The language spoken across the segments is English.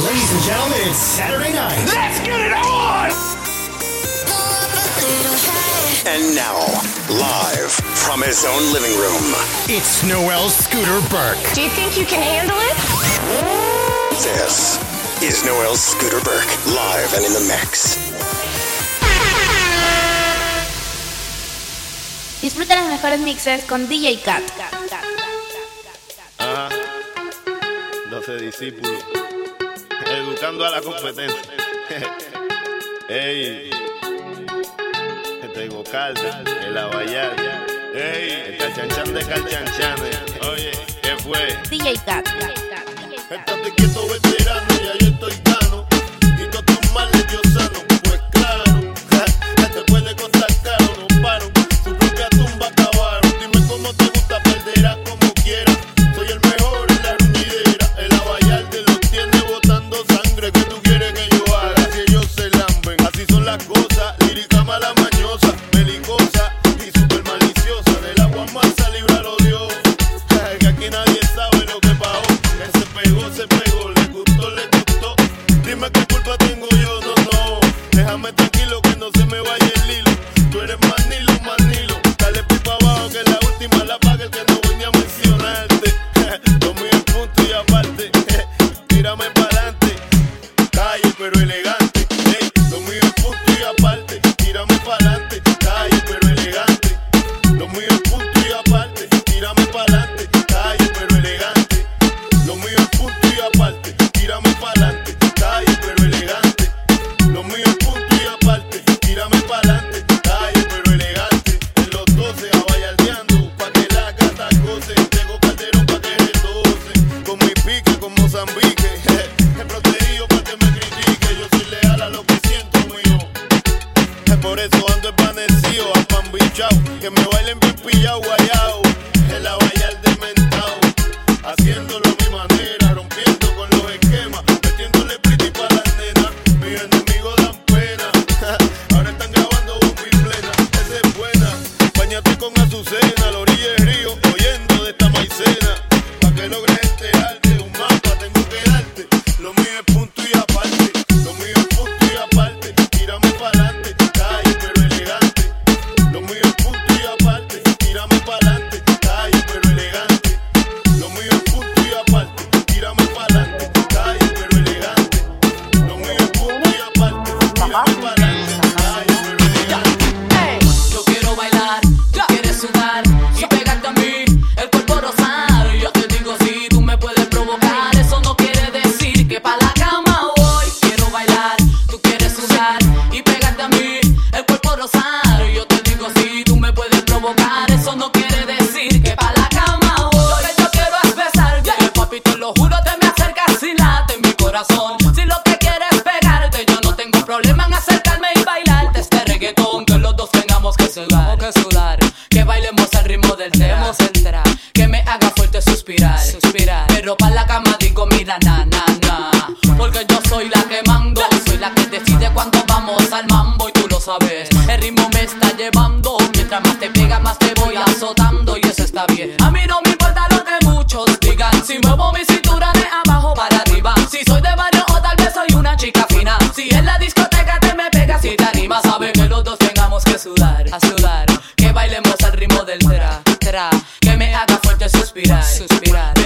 Ladies and gentlemen, it's Saturday night. Let's get it on! And now, live from his own living room, it's Noel Scooter Burke. Do you think you can handle it? This is Noel Scooter Burke, live and in the mix. Disfruta las mejores mixes con DJ Cat. Ah, Ajá. 12 discípulos. Escuchando a la competencia. Ey. Este es Gocalda, el Abayar. Ey. El Calchanchan de Calchanchan. Oye, ¿qué fue? DJ Cat. Estate quieto, veterano, ya yo estoy cano. Y todos tus males sano. si te animas, sabe que los dos tengamos que sudar, a sudar. Que bailemos al ritmo del tra, tra. Que me haga fuerte suspirar, suspirar.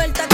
vuelta